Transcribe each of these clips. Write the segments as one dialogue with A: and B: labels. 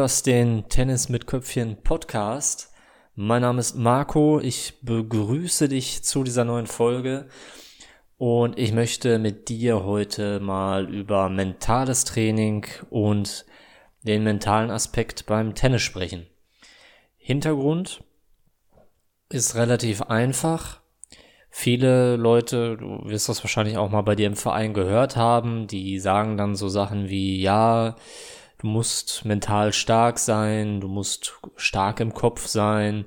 A: Hörst den Tennis mit Köpfchen Podcast. Mein Name ist Marco. Ich begrüße dich zu dieser neuen Folge und ich möchte mit dir heute mal über mentales Training und den mentalen Aspekt beim Tennis sprechen. Hintergrund ist relativ einfach. Viele Leute, du wirst das wahrscheinlich auch mal bei dir im Verein gehört haben, die sagen dann so Sachen wie, ja, Du musst mental stark sein, du musst stark im Kopf sein.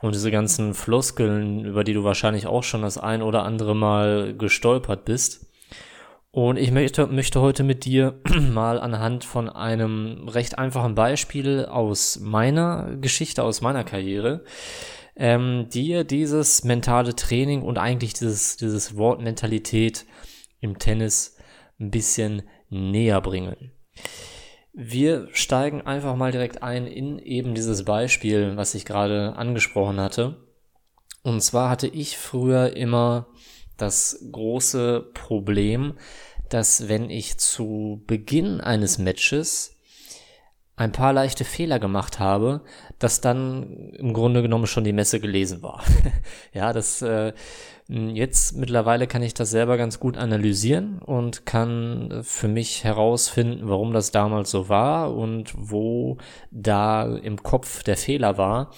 A: Und diese ganzen Floskeln, über die du wahrscheinlich auch schon das ein oder andere Mal gestolpert bist. Und ich möchte, möchte heute mit dir mal anhand von einem recht einfachen Beispiel aus meiner Geschichte, aus meiner Karriere, ähm, dir dieses mentale Training und eigentlich dieses, dieses Wort Mentalität im Tennis ein bisschen näher bringen. Wir steigen einfach mal direkt ein in eben dieses Beispiel, was ich gerade angesprochen hatte. Und zwar hatte ich früher immer das große Problem, dass wenn ich zu Beginn eines Matches ein paar leichte Fehler gemacht habe, dass dann im Grunde genommen schon die Messe gelesen war. ja, das äh, Jetzt mittlerweile kann ich das selber ganz gut analysieren und kann für mich herausfinden, warum das damals so war und wo da im Kopf der Fehler war.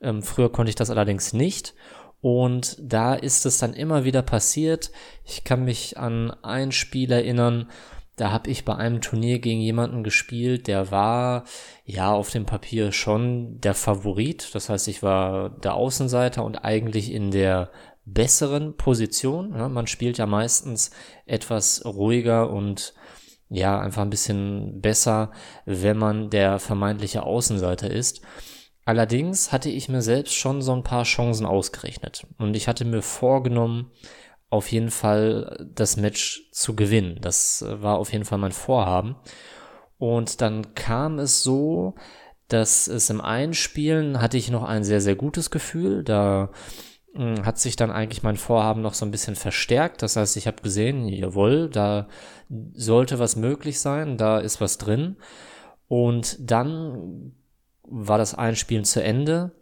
A: Ähm, früher konnte ich das allerdings nicht. Und da ist es dann immer wieder passiert. Ich kann mich an ein Spiel erinnern, da habe ich bei einem Turnier gegen jemanden gespielt, der war ja auf dem Papier schon der Favorit. Das heißt, ich war der Außenseiter und eigentlich in der besseren Position. Ja, man spielt ja meistens etwas ruhiger und ja, einfach ein bisschen besser, wenn man der vermeintliche Außenseiter ist. Allerdings hatte ich mir selbst schon so ein paar Chancen ausgerechnet und ich hatte mir vorgenommen, auf jeden Fall das Match zu gewinnen. Das war auf jeden Fall mein Vorhaben. Und dann kam es so, dass es im Einspielen hatte ich noch ein sehr, sehr gutes Gefühl. Da hm, hat sich dann eigentlich mein Vorhaben noch so ein bisschen verstärkt. Das heißt, ich habe gesehen, jawohl, da sollte was möglich sein, da ist was drin. Und dann war das Einspielen zu Ende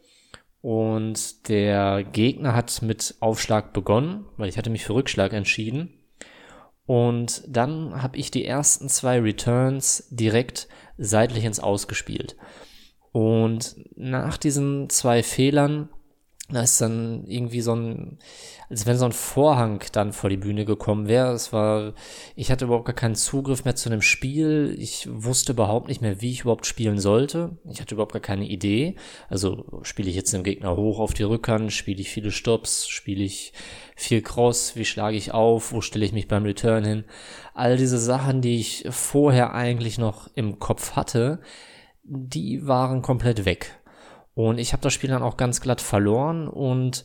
A: und der Gegner hat mit Aufschlag begonnen, weil ich hatte mich für Rückschlag entschieden. Und dann habe ich die ersten zwei Returns direkt seitlich ins Ausgespielt. Und nach diesen zwei Fehlern da ist dann irgendwie so ein, als wenn so ein Vorhang dann vor die Bühne gekommen wäre. Es war, ich hatte überhaupt gar keinen Zugriff mehr zu einem Spiel. Ich wusste überhaupt nicht mehr, wie ich überhaupt spielen sollte. Ich hatte überhaupt gar keine Idee. Also spiele ich jetzt den Gegner hoch auf die Rückhand, spiele ich viele Stops, spiele ich viel Cross, wie schlage ich auf, wo stelle ich mich beim Return hin. All diese Sachen, die ich vorher eigentlich noch im Kopf hatte, die waren komplett weg. Und ich habe das Spiel dann auch ganz glatt verloren und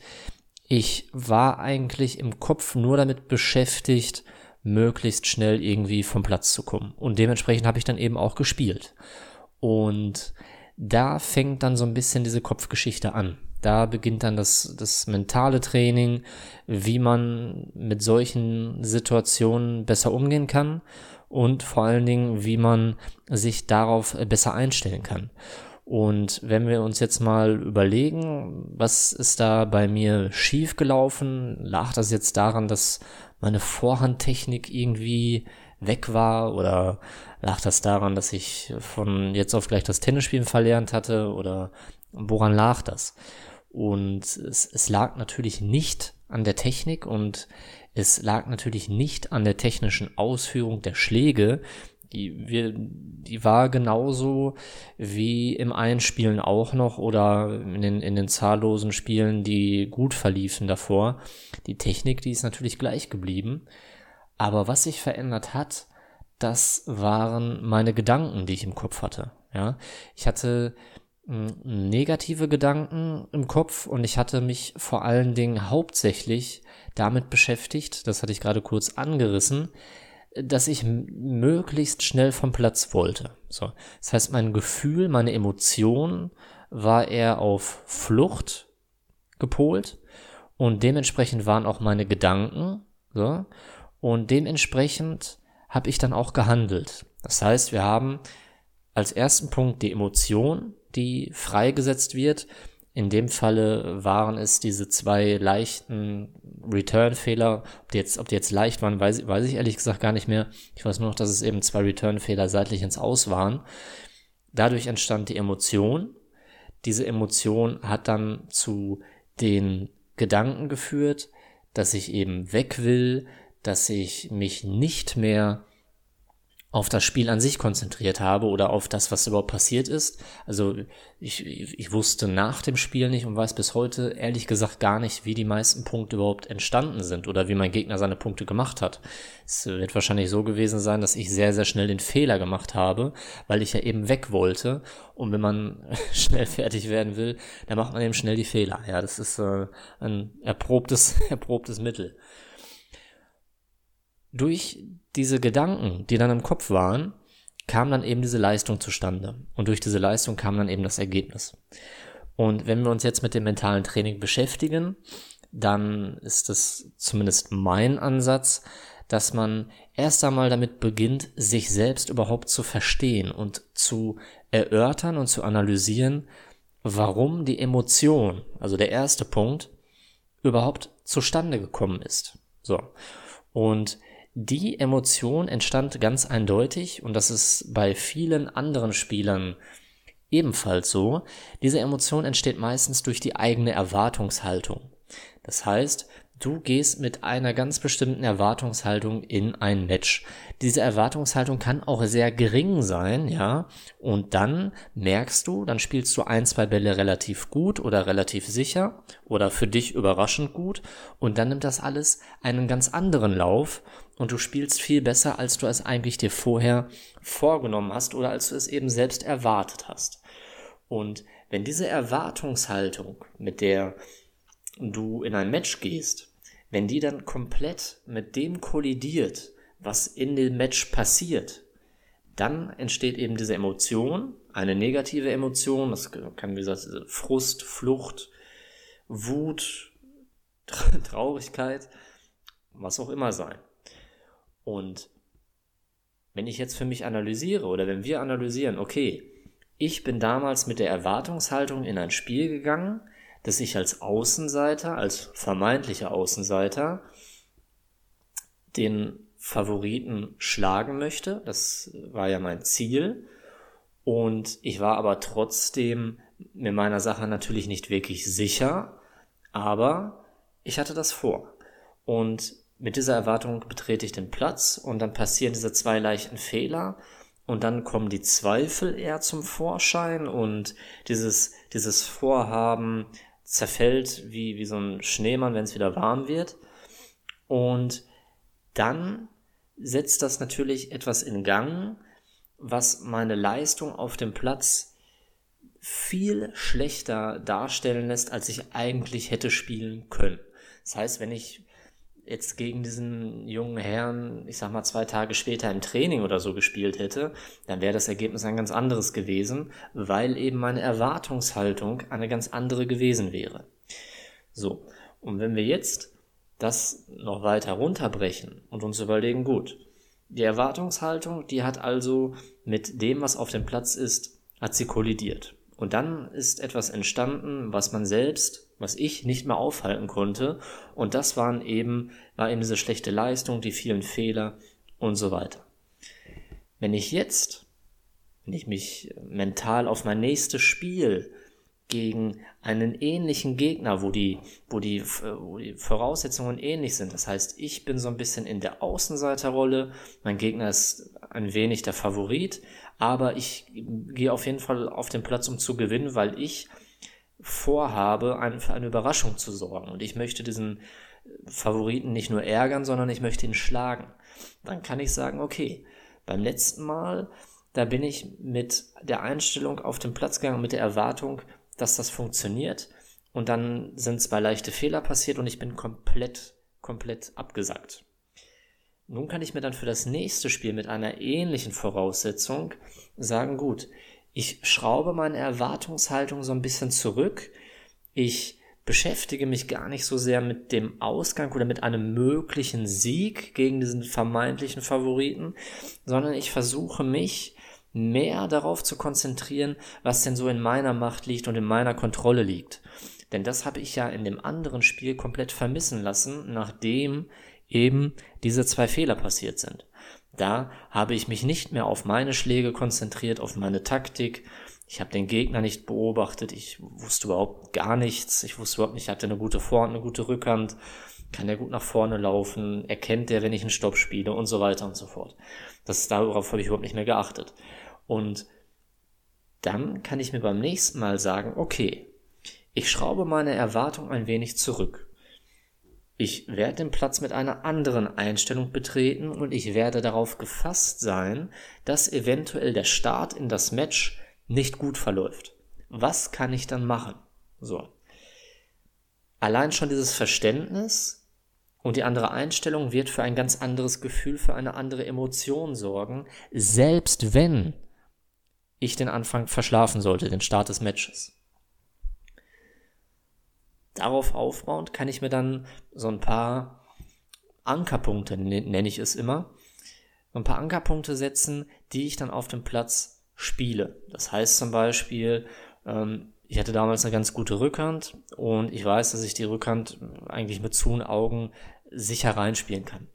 A: ich war eigentlich im Kopf nur damit beschäftigt, möglichst schnell irgendwie vom Platz zu kommen. Und dementsprechend habe ich dann eben auch gespielt. Und da fängt dann so ein bisschen diese Kopfgeschichte an. Da beginnt dann das, das mentale Training, wie man mit solchen Situationen besser umgehen kann und vor allen Dingen, wie man sich darauf besser einstellen kann. Und wenn wir uns jetzt mal überlegen, was ist da bei mir schief gelaufen, lag das jetzt daran, dass meine Vorhandtechnik irgendwie weg war? Oder lag das daran, dass ich von jetzt auf gleich das Tennisspielen verlernt hatte? Oder woran lag das? Und es, es lag natürlich nicht an der Technik und es lag natürlich nicht an der technischen Ausführung der Schläge, die, wir, die war genauso wie im Einspielen auch noch oder in den, in den zahllosen Spielen, die gut verliefen davor. Die Technik, die ist natürlich gleich geblieben. Aber was sich verändert hat, das waren meine Gedanken, die ich im Kopf hatte. Ja, ich hatte hm, negative Gedanken im Kopf und ich hatte mich vor allen Dingen hauptsächlich damit beschäftigt, das hatte ich gerade kurz angerissen, dass ich möglichst schnell vom Platz wollte. So. Das heißt, mein Gefühl, meine Emotion war eher auf Flucht gepolt und dementsprechend waren auch meine Gedanken. So. Und dementsprechend habe ich dann auch gehandelt. Das heißt, wir haben als ersten Punkt die Emotion, die freigesetzt wird. In dem Falle waren es diese zwei leichten Return-Fehler. Ob die jetzt, ob die jetzt leicht waren, weiß, weiß ich ehrlich gesagt gar nicht mehr. Ich weiß nur noch, dass es eben zwei Return-Fehler seitlich ins Aus waren. Dadurch entstand die Emotion. Diese Emotion hat dann zu den Gedanken geführt, dass ich eben weg will, dass ich mich nicht mehr auf das Spiel an sich konzentriert habe oder auf das, was überhaupt passiert ist. Also ich, ich wusste nach dem Spiel nicht und weiß bis heute ehrlich gesagt gar nicht, wie die meisten Punkte überhaupt entstanden sind oder wie mein Gegner seine Punkte gemacht hat. Es wird wahrscheinlich so gewesen sein, dass ich sehr, sehr schnell den Fehler gemacht habe, weil ich ja eben weg wollte. Und wenn man schnell fertig werden will, dann macht man eben schnell die Fehler. Ja, das ist äh, ein erprobtes, erprobtes Mittel durch diese Gedanken, die dann im Kopf waren, kam dann eben diese Leistung zustande. Und durch diese Leistung kam dann eben das Ergebnis. Und wenn wir uns jetzt mit dem mentalen Training beschäftigen, dann ist es zumindest mein Ansatz, dass man erst einmal damit beginnt, sich selbst überhaupt zu verstehen und zu erörtern und zu analysieren, warum die Emotion, also der erste Punkt, überhaupt zustande gekommen ist. So. Und die Emotion entstand ganz eindeutig, und das ist bei vielen anderen Spielern ebenfalls so, diese Emotion entsteht meistens durch die eigene Erwartungshaltung. Das heißt, Du gehst mit einer ganz bestimmten Erwartungshaltung in ein Match. Diese Erwartungshaltung kann auch sehr gering sein, ja. Und dann merkst du, dann spielst du ein, zwei Bälle relativ gut oder relativ sicher oder für dich überraschend gut. Und dann nimmt das alles einen ganz anderen Lauf und du spielst viel besser, als du es eigentlich dir vorher vorgenommen hast oder als du es eben selbst erwartet hast. Und wenn diese Erwartungshaltung, mit der du in ein Match gehst, wenn die dann komplett mit dem kollidiert, was in dem Match passiert, dann entsteht eben diese Emotion, eine negative Emotion, das kann wie gesagt Frust, Flucht, Wut, Traurigkeit, was auch immer sein. Und wenn ich jetzt für mich analysiere oder wenn wir analysieren, okay, ich bin damals mit der Erwartungshaltung in ein Spiel gegangen, dass ich als Außenseiter, als vermeintlicher Außenseiter, den Favoriten schlagen möchte. Das war ja mein Ziel. Und ich war aber trotzdem mir meiner Sache natürlich nicht wirklich sicher, aber ich hatte das vor. Und mit dieser Erwartung betrete ich den Platz und dann passieren diese zwei leichten Fehler und dann kommen die Zweifel eher zum Vorschein und dieses, dieses Vorhaben, zerfällt wie, wie so ein Schneemann, wenn es wieder warm wird. Und dann setzt das natürlich etwas in Gang, was meine Leistung auf dem Platz viel schlechter darstellen lässt, als ich eigentlich hätte spielen können. Das heißt, wenn ich jetzt gegen diesen jungen Herrn, ich sag mal, zwei Tage später im Training oder so gespielt hätte, dann wäre das Ergebnis ein ganz anderes gewesen, weil eben meine Erwartungshaltung eine ganz andere gewesen wäre. So, und wenn wir jetzt das noch weiter runterbrechen und uns überlegen, gut, die Erwartungshaltung, die hat also mit dem, was auf dem Platz ist, hat sie kollidiert. Und dann ist etwas entstanden, was man selbst was ich nicht mehr aufhalten konnte. Und das waren eben, war eben diese schlechte Leistung, die vielen Fehler und so weiter. Wenn ich jetzt, wenn ich mich mental auf mein nächstes Spiel gegen einen ähnlichen Gegner, wo die, wo die, wo die Voraussetzungen ähnlich sind. Das heißt, ich bin so ein bisschen in der Außenseiterrolle, mein Gegner ist ein wenig der Favorit, aber ich gehe auf jeden Fall auf den Platz, um zu gewinnen, weil ich vorhabe, für eine Überraschung zu sorgen. Und ich möchte diesen Favoriten nicht nur ärgern, sondern ich möchte ihn schlagen. Dann kann ich sagen, okay, beim letzten Mal, da bin ich mit der Einstellung auf den Platz gegangen, mit der Erwartung, dass das funktioniert. Und dann sind zwei leichte Fehler passiert und ich bin komplett, komplett abgesackt. Nun kann ich mir dann für das nächste Spiel mit einer ähnlichen Voraussetzung sagen, gut, ich schraube meine Erwartungshaltung so ein bisschen zurück. Ich beschäftige mich gar nicht so sehr mit dem Ausgang oder mit einem möglichen Sieg gegen diesen vermeintlichen Favoriten, sondern ich versuche mich mehr darauf zu konzentrieren, was denn so in meiner Macht liegt und in meiner Kontrolle liegt. Denn das habe ich ja in dem anderen Spiel komplett vermissen lassen, nachdem eben diese zwei Fehler passiert sind. Da habe ich mich nicht mehr auf meine Schläge konzentriert, auf meine Taktik. Ich habe den Gegner nicht beobachtet. Ich wusste überhaupt gar nichts. Ich wusste überhaupt nicht, hat er eine gute Vorhand, eine gute Rückhand, kann er gut nach vorne laufen, erkennt er, wenn ich einen Stopp spiele und so weiter und so fort. Das darauf habe ich überhaupt nicht mehr geachtet. Und dann kann ich mir beim nächsten Mal sagen, okay, ich schraube meine Erwartung ein wenig zurück. Ich werde den Platz mit einer anderen Einstellung betreten und ich werde darauf gefasst sein, dass eventuell der Start in das Match nicht gut verläuft. Was kann ich dann machen? So. Allein schon dieses Verständnis und die andere Einstellung wird für ein ganz anderes Gefühl, für eine andere Emotion sorgen, selbst wenn ich den Anfang verschlafen sollte, den Start des Matches. Darauf aufbauend kann ich mir dann so ein paar Ankerpunkte, nenne ich es immer, ein paar Ankerpunkte setzen, die ich dann auf dem Platz spiele. Das heißt zum Beispiel, ähm, ich hatte damals eine ganz gute Rückhand und ich weiß, dass ich die Rückhand eigentlich mit zu Augen sicher reinspielen kann.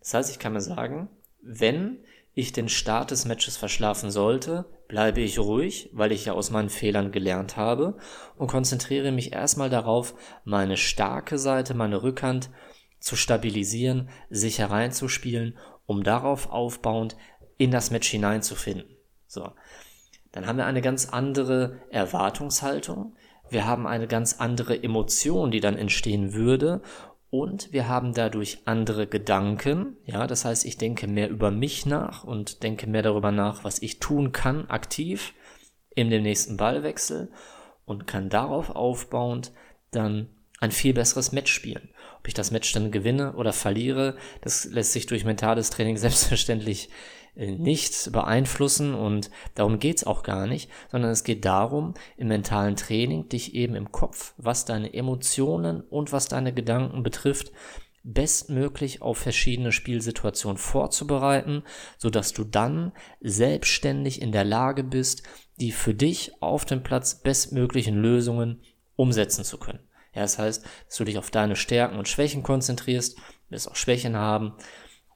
A: Das heißt, ich kann mir sagen, wenn ich den Start des Matches verschlafen sollte, bleibe ich ruhig, weil ich ja aus meinen Fehlern gelernt habe und konzentriere mich erstmal darauf, meine starke Seite, meine Rückhand zu stabilisieren, sicher reinzuspielen, um darauf aufbauend in das Match hineinzufinden. So. Dann haben wir eine ganz andere Erwartungshaltung. Wir haben eine ganz andere Emotion, die dann entstehen würde und wir haben dadurch andere Gedanken. Ja, das heißt, ich denke mehr über mich nach und denke mehr darüber nach, was ich tun kann, aktiv in dem nächsten Ballwechsel und kann darauf aufbauend dann ein viel besseres Match spielen. Ob ich das Match dann gewinne oder verliere, das lässt sich durch mentales Training selbstverständlich nicht beeinflussen und darum geht's auch gar nicht, sondern es geht darum, im mentalen Training dich eben im Kopf, was deine Emotionen und was deine Gedanken betrifft, bestmöglich auf verschiedene Spielsituationen vorzubereiten, so dass du dann selbstständig in der Lage bist, die für dich auf dem Platz bestmöglichen Lösungen umsetzen zu können. Ja, das heißt, dass du dich auf deine Stärken und Schwächen konzentrierst, wirst auch Schwächen haben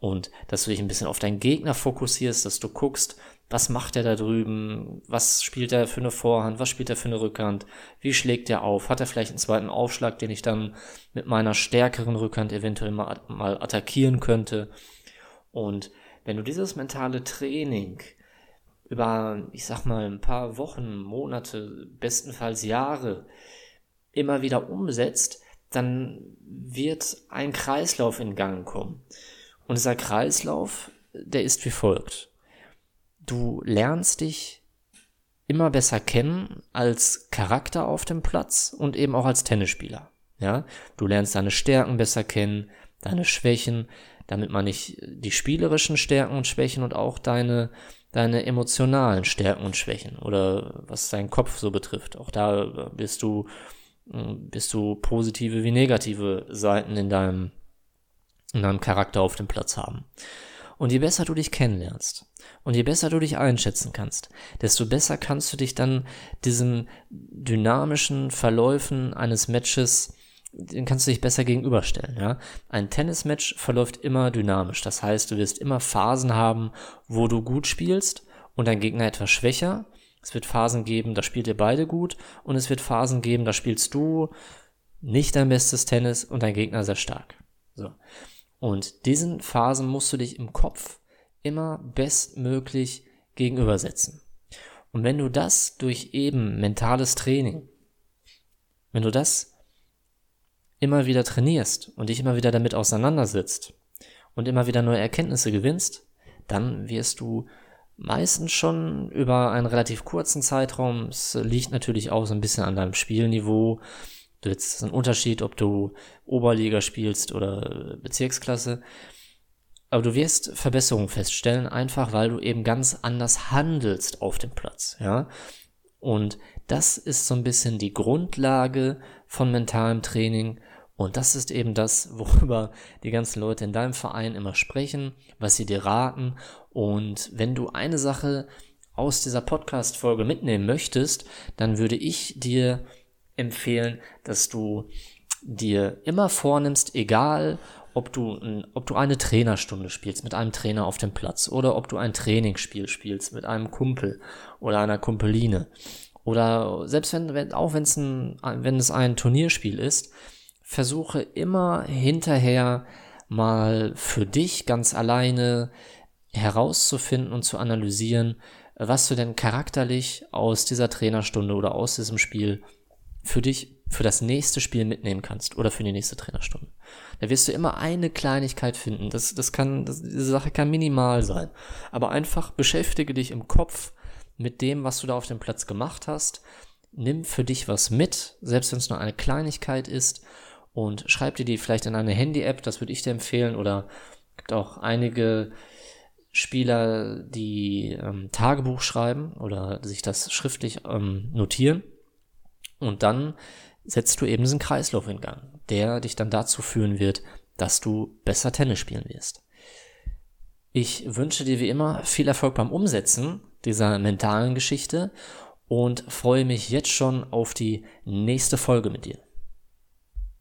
A: und dass du dich ein bisschen auf deinen Gegner fokussierst, dass du guckst, was macht er da drüben, was spielt er für eine Vorhand, was spielt er für eine Rückhand, wie schlägt er auf, hat er vielleicht einen zweiten Aufschlag, den ich dann mit meiner stärkeren Rückhand eventuell mal, mal attackieren könnte. Und wenn du dieses mentale Training über, ich sag mal, ein paar Wochen, Monate, bestenfalls Jahre immer wieder umsetzt, dann wird ein Kreislauf in Gang kommen. Und dieser Kreislauf, der ist wie folgt. Du lernst dich immer besser kennen als Charakter auf dem Platz und eben auch als Tennisspieler. Ja, du lernst deine Stärken besser kennen, deine Schwächen, damit man nicht die spielerischen Stärken und Schwächen und auch deine deine emotionalen Stärken und Schwächen oder was deinen Kopf so betrifft. Auch da bist du bist du positive wie negative Seiten in deinem in deinem Charakter auf dem Platz haben. Und je besser du dich kennenlernst und je besser du dich einschätzen kannst, desto besser kannst du dich dann diesen dynamischen Verläufen eines Matches, den kannst du dich besser gegenüberstellen, ja. Ein Tennismatch verläuft immer dynamisch. Das heißt, du wirst immer Phasen haben, wo du gut spielst und dein Gegner etwas schwächer. Es wird Phasen geben, da spielt ihr beide gut und es wird Phasen geben, da spielst du nicht dein bestes Tennis und dein Gegner sehr stark. So. Und diesen Phasen musst du dich im Kopf immer bestmöglich gegenübersetzen. Und wenn du das durch eben mentales Training, wenn du das immer wieder trainierst und dich immer wieder damit auseinandersetzt und immer wieder neue Erkenntnisse gewinnst, dann wirst du meistens schon über einen relativ kurzen Zeitraum, es liegt natürlich auch so ein bisschen an deinem Spielniveau, Du jetzt ein Unterschied, ob du Oberliga spielst oder Bezirksklasse. Aber du wirst Verbesserungen feststellen, einfach weil du eben ganz anders handelst auf dem Platz, ja. Und das ist so ein bisschen die Grundlage von mentalem Training. Und das ist eben das, worüber die ganzen Leute in deinem Verein immer sprechen, was sie dir raten. Und wenn du eine Sache aus dieser Podcast-Folge mitnehmen möchtest, dann würde ich dir empfehlen, dass du dir immer vornimmst, egal ob du, ob du eine Trainerstunde spielst mit einem Trainer auf dem Platz oder ob du ein Trainingsspiel spielst mit einem Kumpel oder einer Kumpeline. Oder selbst wenn, wenn auch wenn es ein, wenn es ein Turnierspiel ist, versuche immer hinterher mal für dich ganz alleine herauszufinden und zu analysieren, was du denn charakterlich aus dieser Trainerstunde oder aus diesem Spiel für dich für das nächste Spiel mitnehmen kannst oder für die nächste Trainerstunde. Da wirst du immer eine Kleinigkeit finden. Das, das kann, das, diese Sache kann minimal sein. Aber einfach beschäftige dich im Kopf mit dem, was du da auf dem Platz gemacht hast. Nimm für dich was mit, selbst wenn es nur eine Kleinigkeit ist und schreib dir die vielleicht in eine Handy-App, das würde ich dir empfehlen, oder gibt auch einige Spieler, die ähm, Tagebuch schreiben oder sich das schriftlich ähm, notieren. Und dann setzt du eben diesen Kreislauf in Gang, der dich dann dazu führen wird, dass du besser Tennis spielen wirst. Ich wünsche dir wie immer viel Erfolg beim Umsetzen dieser mentalen Geschichte und freue mich jetzt schon auf die nächste Folge mit dir.